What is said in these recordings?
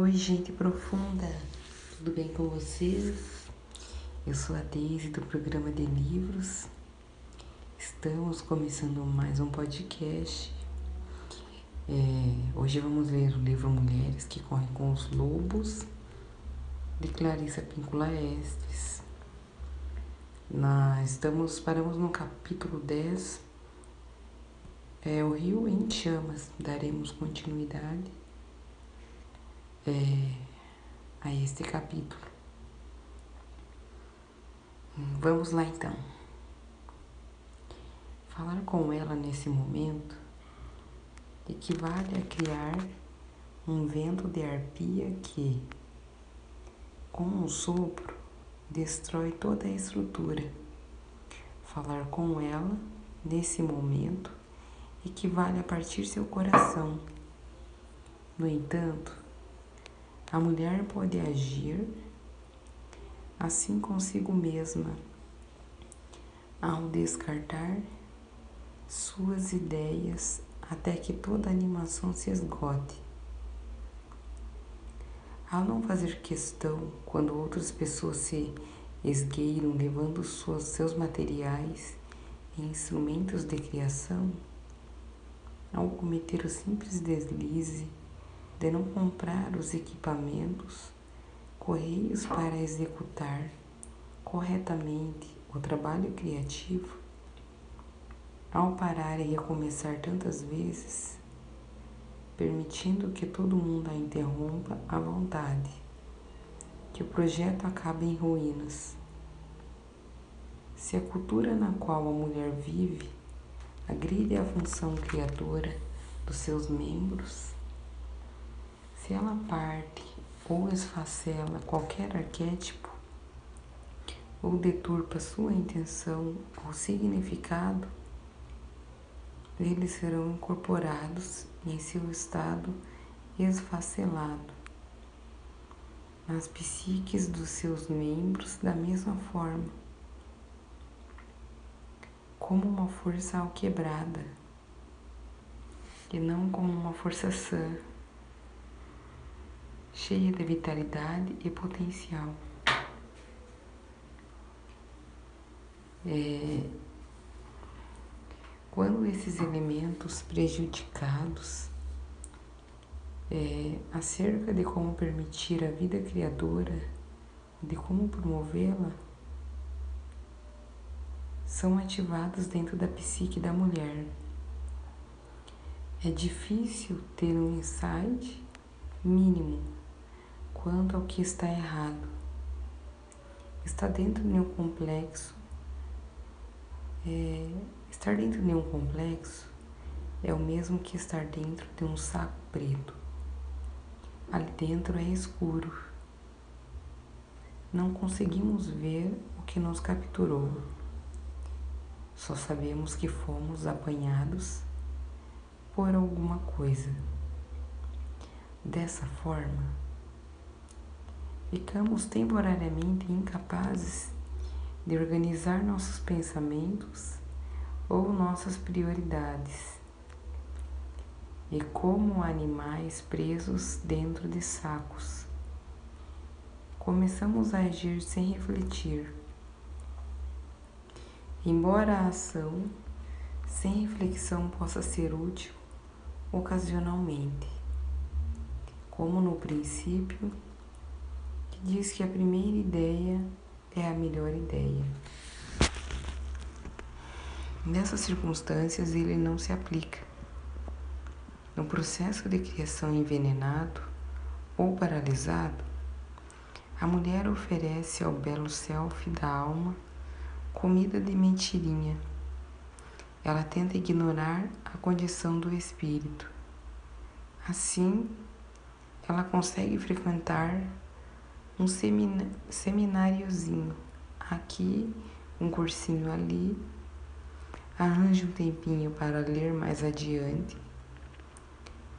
Oi, gente profunda, tudo bem com vocês? Eu sou a Deise do programa de livros. Estamos começando mais um podcast. É, hoje vamos ler o livro Mulheres que Correm com os Lobos, de Clarissa Pincula Estes. Nós estamos, paramos no capítulo 10, é, o rio em chamas, daremos continuidade é, a este capítulo. Vamos lá então. Falar com ela nesse momento equivale a criar um vento de arpia que, com um sopro, destrói toda a estrutura. Falar com ela nesse momento equivale a partir seu coração. No entanto, a mulher pode agir assim consigo mesma, ao descartar suas ideias até que toda animação se esgote. Ao não fazer questão quando outras pessoas se esgueiram levando suas, seus materiais e instrumentos de criação, ao cometer o simples deslize de não comprar os equipamentos, correios para executar corretamente o trabalho criativo, ao parar e recomeçar tantas vezes, permitindo que todo mundo a interrompa à vontade, que o projeto acabe em ruínas. Se a cultura na qual a mulher vive agride a função criadora dos seus membros, se ela parte ou esfacela qualquer arquétipo, ou deturpa sua intenção ou significado, eles serão incorporados em seu estado esfacelado. Nas psiques dos seus membros da mesma forma, como uma força alquebrada, e não como uma força sã cheia de vitalidade e potencial. É, quando esses elementos prejudicados é, acerca de como permitir a vida criadora, de como promovê-la, são ativados dentro da psique da mulher. É difícil ter um insight mínimo quanto ao que está errado. Está dentro de um complexo. É, estar dentro de um complexo é o mesmo que estar dentro de um saco preto. Ali dentro é escuro. Não conseguimos ver o que nos capturou. Só sabemos que fomos apanhados por alguma coisa. Dessa forma, ficamos temporariamente incapazes de organizar nossos pensamentos ou nossas prioridades. E como animais presos dentro de sacos, começamos a agir sem refletir. Embora a ação sem reflexão possa ser útil ocasionalmente, como no princípio diz que a primeira ideia é a melhor ideia. Nessas circunstâncias, ele não se aplica. No processo de criação envenenado ou paralisado, a mulher oferece ao belo self da alma comida de mentirinha. Ela tenta ignorar a condição do espírito. Assim, ela consegue frequentar um semináriozinho aqui, um cursinho ali. Arranje um tempinho para ler mais adiante.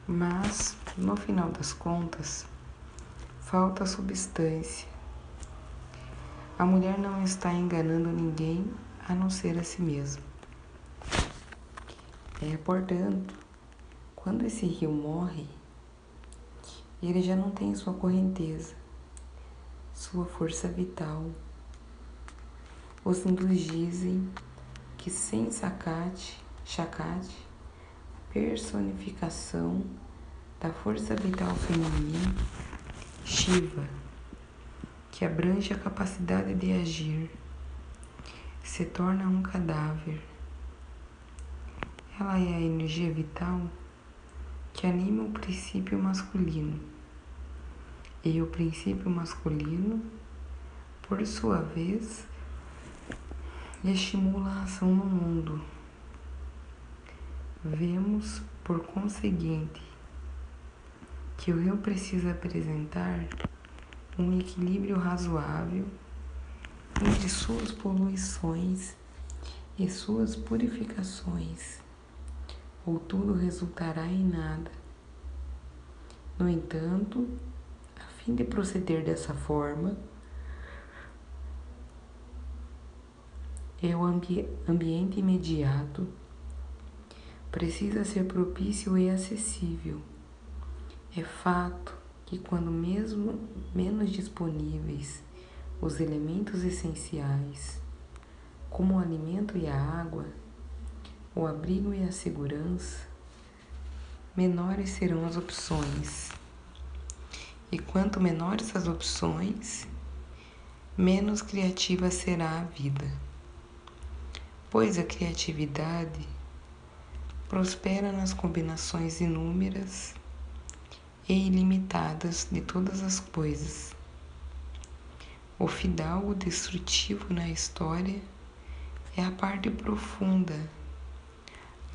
Mas, no final das contas, falta substância. A mulher não está enganando ninguém a não ser a si mesma. É, portanto, quando esse rio morre, ele já não tem sua correnteza, sua força vital. Os hindus dizem que sem sacate, chacate, personificação da força vital feminina, Shiva, que abrange a capacidade de agir, se torna um cadáver. Ela é a energia vital que anima o princípio masculino. E o princípio masculino, por sua vez, estimula a ação no mundo. Vemos, por conseguinte, que o rio precisa apresentar um equilíbrio razoável entre suas poluições e suas purificações, ou tudo resultará em nada. No entanto, fim de proceder dessa forma, é o ambi ambiente imediato precisa ser propício e acessível. É fato que quando mesmo menos disponíveis os elementos essenciais, como o alimento e a água, o abrigo e a segurança, menores serão as opções. E quanto menores as opções, menos criativa será a vida. Pois a criatividade prospera nas combinações inúmeras e ilimitadas de todas as coisas. O fidalgo destrutivo na história é a parte profunda,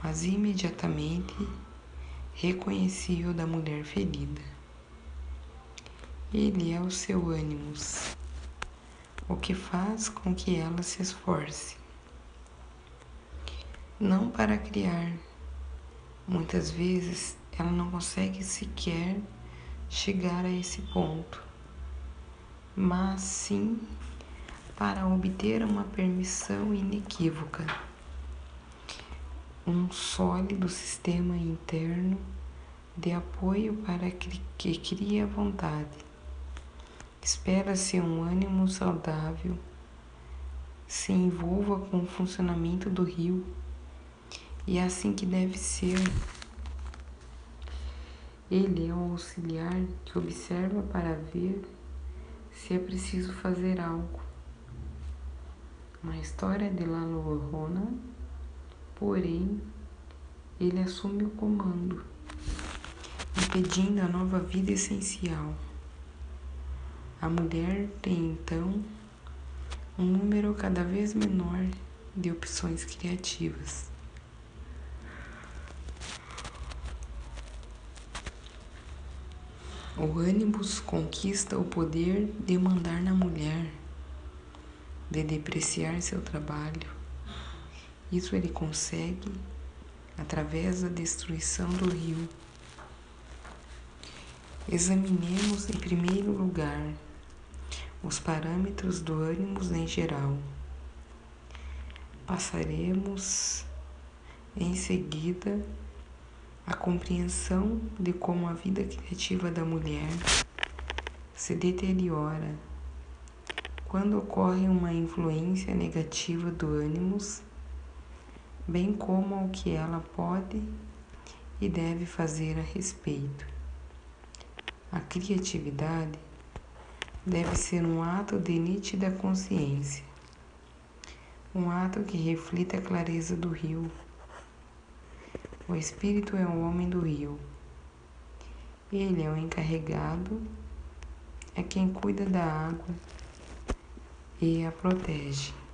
mas imediatamente reconhecível da mulher ferida. Ele é o seu ânimos, o que faz com que ela se esforce. Não para criar, muitas vezes ela não consegue sequer chegar a esse ponto, mas sim para obter uma permissão inequívoca, um sólido sistema interno de apoio para que crie a vontade. Espera-se um ânimo saudável se envolva com o funcionamento do rio e é assim que deve ser. Ele é o auxiliar que observa para ver se é preciso fazer algo. Na história de La Llorona, porém, ele assume o comando, impedindo a nova vida essencial. A mulher tem então um número cada vez menor de opções criativas. O ânimos conquista o poder de mandar na mulher, de depreciar seu trabalho. Isso ele consegue através da destruição do rio. Examinemos em primeiro lugar os parâmetros do ânimos em geral. Passaremos em seguida a compreensão de como a vida criativa da mulher se deteriora quando ocorre uma influência negativa do ânimos, bem como o que ela pode e deve fazer a respeito. A criatividade deve ser um ato de nítida consciência, um ato que reflita a clareza do rio o espírito é o homem do rio. Ele é o encarregado, é quem cuida da água e a protege.